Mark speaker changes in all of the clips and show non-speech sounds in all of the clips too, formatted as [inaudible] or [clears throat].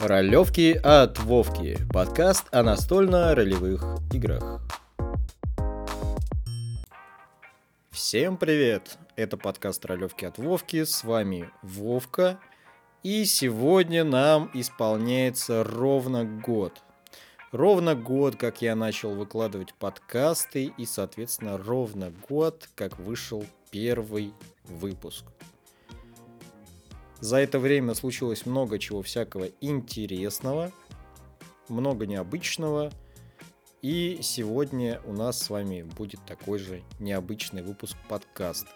Speaker 1: Ролевки от Вовки. Подкаст о настольно-ролевых играх. Всем привет! Это подкаст Ролевки от Вовки. С вами Вовка. И сегодня нам исполняется ровно год. Ровно год, как я начал выкладывать подкасты, и, соответственно, ровно год, как вышел первый выпуск. За это время случилось много чего всякого интересного, много необычного. И сегодня у нас с вами будет такой же необычный выпуск подкаста.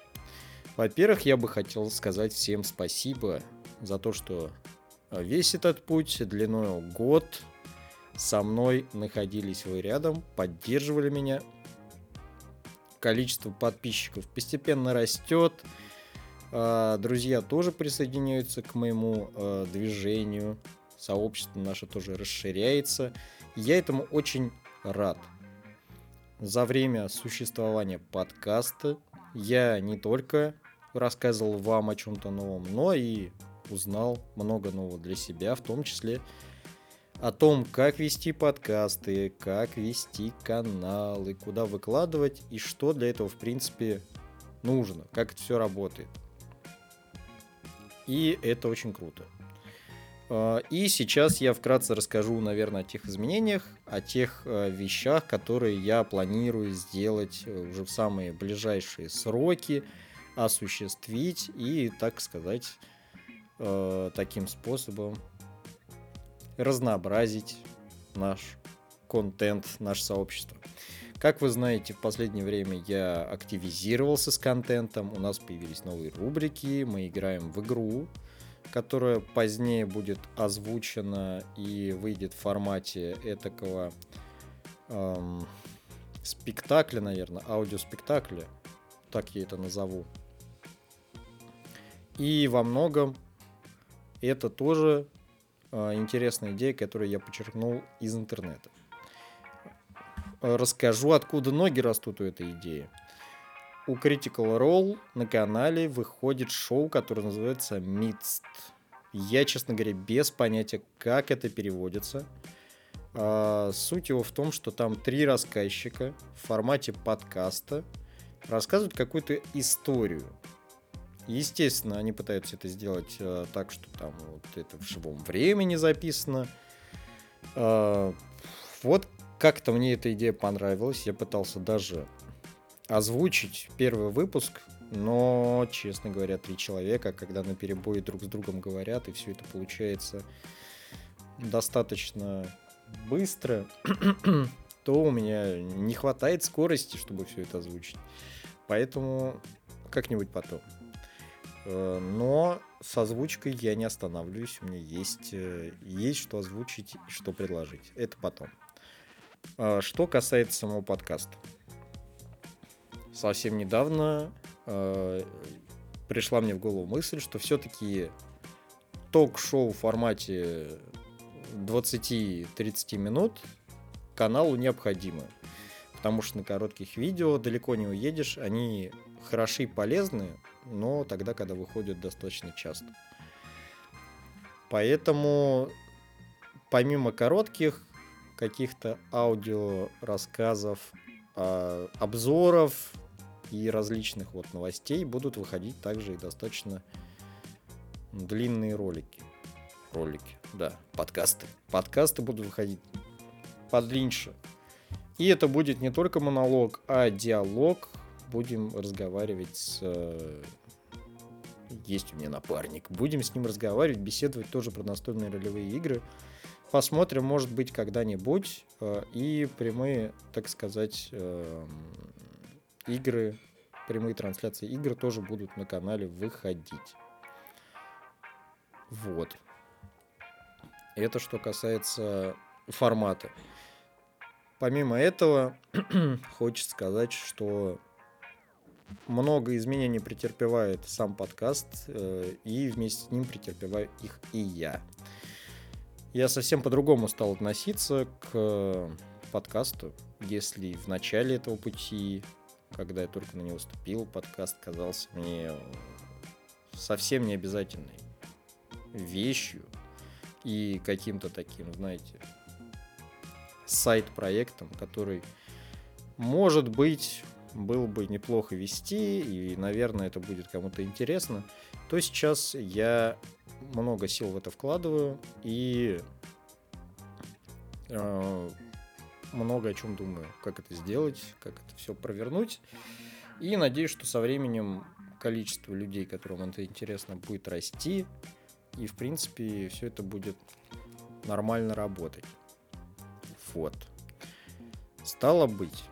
Speaker 1: Во-первых, я бы хотел сказать всем спасибо за то, что весь этот путь длиной год со мной находились вы рядом, поддерживали меня. Количество подписчиков постепенно растет. А, друзья тоже присоединяются к моему а, движению. Сообщество наше тоже расширяется. Я этому очень рад. За время существования подкаста я не только рассказывал вам о чем-то новом, но и узнал много нового для себя, в том числе о том, как вести подкасты, как вести каналы, куда выкладывать и что для этого, в принципе, нужно, как это все работает. И это очень круто. А, и сейчас я вкратце расскажу, наверное, о тех изменениях, о тех а, вещах, которые я планирую сделать э, уже в самые ближайшие сроки, осуществить и, так сказать, э, таким способом разнообразить наш контент, наше сообщество. Как вы знаете, в последнее время я активизировался с контентом, у нас появились новые рубрики, мы играем в игру, которая позднее будет озвучена и выйдет в формате этакого эм, спектакля, наверное, аудиоспектакля, так я это назову. И во многом это тоже э, интересная идея, которую я подчеркнул из интернета расскажу, откуда ноги растут у этой идеи. У Critical Role на канале выходит шоу, которое называется Midst. Я, честно говоря, без понятия, как это переводится. А, суть его в том, что там три рассказчика в формате подкаста рассказывают какую-то историю. Естественно, они пытаются это сделать а, так, что там вот это в живом времени записано. А, вот как-то мне эта идея понравилась. Я пытался даже озвучить первый выпуск, но, честно говоря, три человека, когда на перебои друг с другом говорят, и все это получается достаточно быстро, [clears throat] то у меня не хватает скорости, чтобы все это озвучить. Поэтому как-нибудь потом. Э, но с озвучкой я не останавливаюсь. У меня есть, э, есть что озвучить что предложить. Это потом. А, что касается самого подкаста. Совсем недавно э, пришла мне в голову мысль, что все-таки ток-шоу в формате 20-30 минут каналу необходимо. Потому что на коротких видео далеко не уедешь, они хороши и полезны, но тогда, когда выходят достаточно часто. Поэтому помимо коротких каких-то аудио рассказов, а, обзоров и различных вот новостей будут выходить также и достаточно длинные ролики. Ролики, да, подкасты. Подкасты будут выходить подлиннее. И это будет не только монолог, а диалог. Будем разговаривать с... Э, есть у меня напарник. Будем с ним разговаривать, беседовать тоже про настольные ролевые игры. Посмотрим, может быть, когда-нибудь. Э, и прямые, так сказать, эм, игры, прямые трансляции игр тоже будут на канале выходить. Вот. Это что касается формата. Помимо этого, [clears throat] хочется сказать, что много изменений претерпевает сам подкаст, э, и вместе с ним претерпеваю их и я я совсем по-другому стал относиться к подкасту. Если в начале этого пути, когда я только на него вступил, подкаст казался мне совсем не обязательной вещью, и каким-то таким, знаете, сайт-проектом, который, может быть, было бы неплохо вести, и, наверное, это будет кому-то интересно, то сейчас я много сил в это вкладываю и э, много о чем думаю, как это сделать, как это все провернуть. И надеюсь, что со временем количество людей, которым это интересно, будет расти. И, в принципе, все это будет нормально работать. Вот. Стало быть,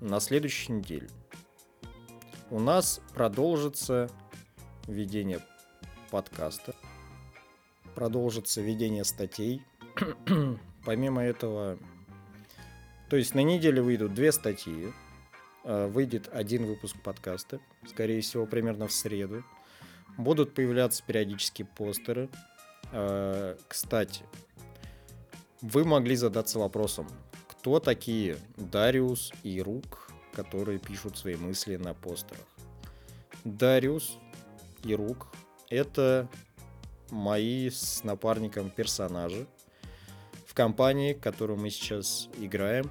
Speaker 1: на следующей неделе у нас продолжится ведение подкаста, продолжится ведение статей. [clears throat] Помимо этого, то есть на неделе выйдут две статьи, э, выйдет один выпуск подкаста, скорее всего, примерно в среду. Будут появляться периодически постеры. Э, кстати, вы могли задаться вопросом, кто такие Дариус и Рук, которые пишут свои мысли на постерах. Дариус и Рук — это мои с напарником персонажи в компании, которую мы сейчас играем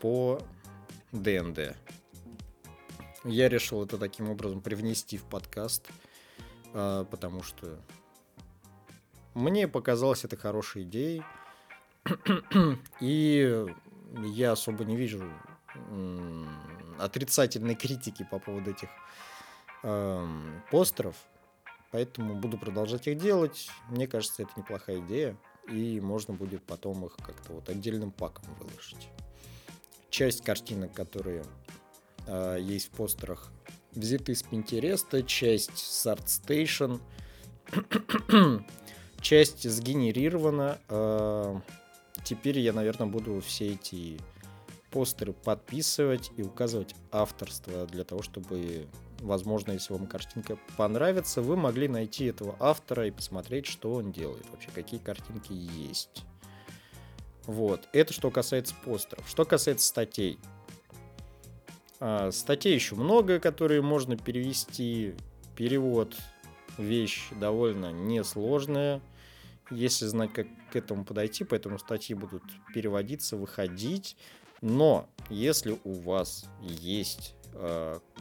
Speaker 1: по ДНД. Я решил это таким образом привнести в подкаст, а, потому что мне показалось это хорошей идеей. [clears throat] И я особо не вижу отрицательной критики по поводу этих постеров, поэтому буду продолжать их делать. Мне кажется, это неплохая идея, и можно будет потом их как-то вот отдельным паком выложить. Часть картинок, которые э, есть в постерах, взяты с Pinterest, часть с ArtStation, [clears throat] часть сгенерирована. Э, теперь я, наверное, буду все эти постеры подписывать и указывать авторство для того, чтобы, возможно, если вам картинка понравится, вы могли найти этого автора и посмотреть, что он делает, вообще какие картинки есть. Вот, это что касается постеров. Что касается статей. А, статей еще много, которые можно перевести. Перевод вещь довольно несложная если знать, как к этому подойти, поэтому статьи будут переводиться, выходить. Но если у вас есть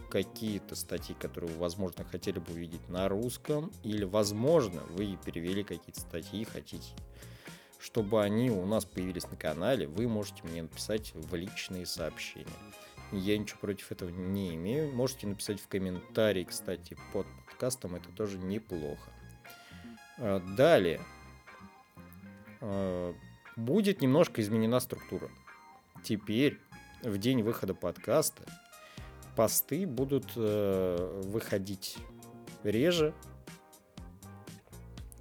Speaker 1: какие-то статьи, которые вы, возможно, хотели бы увидеть на русском, или, возможно, вы перевели какие-то статьи, хотите, чтобы они у нас появились на канале, вы можете мне написать в личные сообщения. Я ничего против этого не имею. Можете написать в комментарии, кстати, под подкастом, это тоже неплохо. Э, далее. Э, будет немножко изменена структура. Теперь, в день выхода подкаста, посты будут э, выходить реже,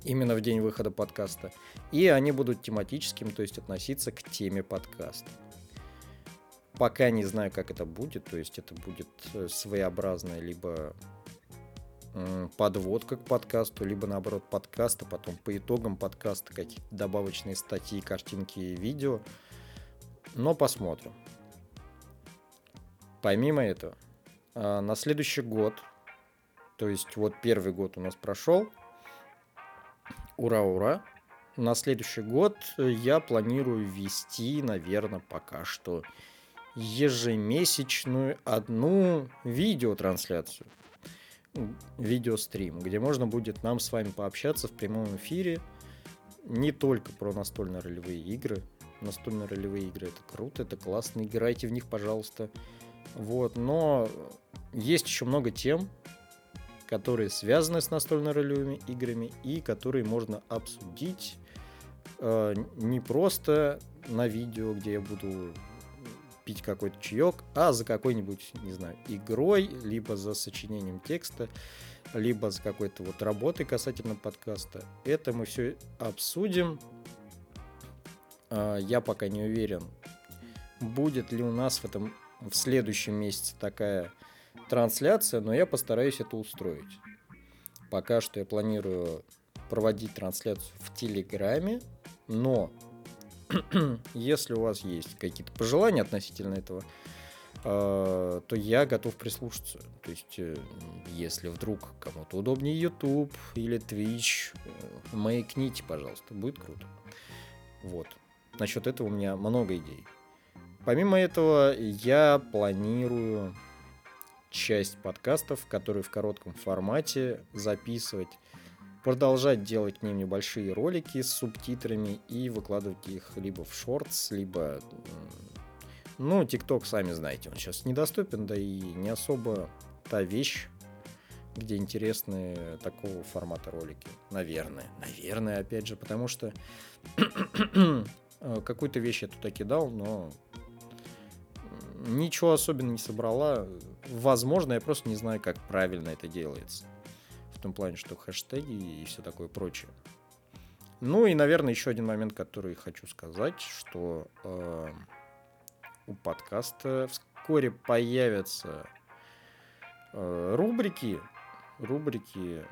Speaker 1: именно в день выхода подкаста, и они будут тематическим, то есть относиться к теме подкаста. Пока не знаю, как это будет, то есть это будет э, своеобразное либо подводка к подкасту, либо наоборот подкаста, потом по итогам подкаста какие-то добавочные статьи, картинки и видео. Но посмотрим. Помимо этого, на следующий год, то есть вот первый год у нас прошел, ура-ура, на следующий год я планирую вести, наверное, пока что ежемесячную одну видеотрансляцию. Видеострим, где можно будет нам с вами пообщаться в прямом эфире. Не только про настольно-ролевые игры. Настольно-ролевые игры это круто, это классно, играйте в них, пожалуйста. Вот, но есть еще много тем, которые связаны с настольно-ролевыми играми и которые можно обсудить э, не просто на видео, где я буду пить какой-то чаек, а за какой-нибудь, не знаю, игрой, либо за сочинением текста, либо за какой-то вот работой касательно подкаста. Это мы все обсудим. А, я пока не уверен, будет ли у нас в этом в следующем месяце такая трансляция, но я постараюсь это устроить. Пока что я планирую проводить трансляцию в Телеграме, но [clears throat] если у вас есть какие-то пожелания относительно этого, э, то я готов прислушаться. То есть, э, если вдруг кому-то удобнее YouTube или Twitch, э, маякните, пожалуйста, будет круто. Вот. Насчет этого у меня много идей. Помимо этого, я планирую часть подкастов, которые в коротком формате записывать, продолжать делать к ним небольшие ролики с субтитрами и выкладывать их либо в шортс, либо... Ну, ТикТок, сами знаете, он сейчас недоступен, да и не особо та вещь, где интересны такого формата ролики. Наверное. Наверное, опять же, потому что [clears throat] какую-то вещь я туда кидал, но ничего особенно не собрала. Возможно, я просто не знаю, как правильно это делается. В том плане, что хэштеги и все такое прочее. Ну и, наверное, еще один момент, который хочу сказать, что э, у подкаста вскоре появятся э, рубрики, рубрики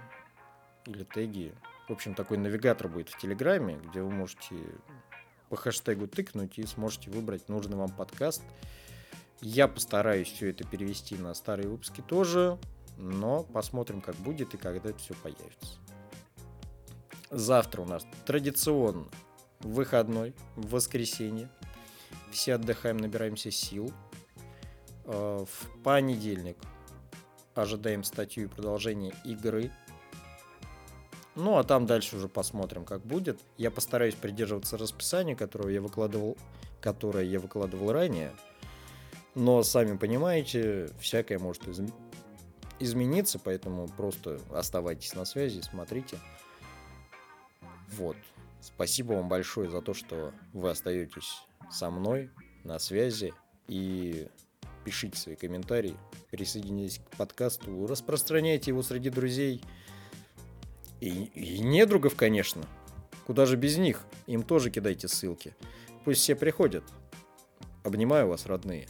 Speaker 1: или теги. В общем, такой навигатор будет в Телеграме, где вы можете по хэштегу тыкнуть и сможете выбрать нужный вам подкаст. Я постараюсь все это перевести на старые выпуски тоже, но посмотрим, как будет и когда это все появится. Завтра у нас традиционно выходной, в воскресенье. Все отдыхаем, набираемся сил. Э, в понедельник ожидаем статью и продолжение игры. Ну, а там дальше уже посмотрим, как будет. Я постараюсь придерживаться расписания, которое я выкладывал, которое я выкладывал ранее. Но, сами понимаете, всякое может из... измениться, поэтому просто оставайтесь на связи, смотрите. Вот. Спасибо вам большое за то, что вы остаетесь со мной на связи и пишите свои комментарии, присоединяйтесь к подкасту, распространяйте его среди друзей и, и недругов, конечно. Куда же без них? Им тоже кидайте ссылки. Пусть все приходят. Обнимаю вас, родные.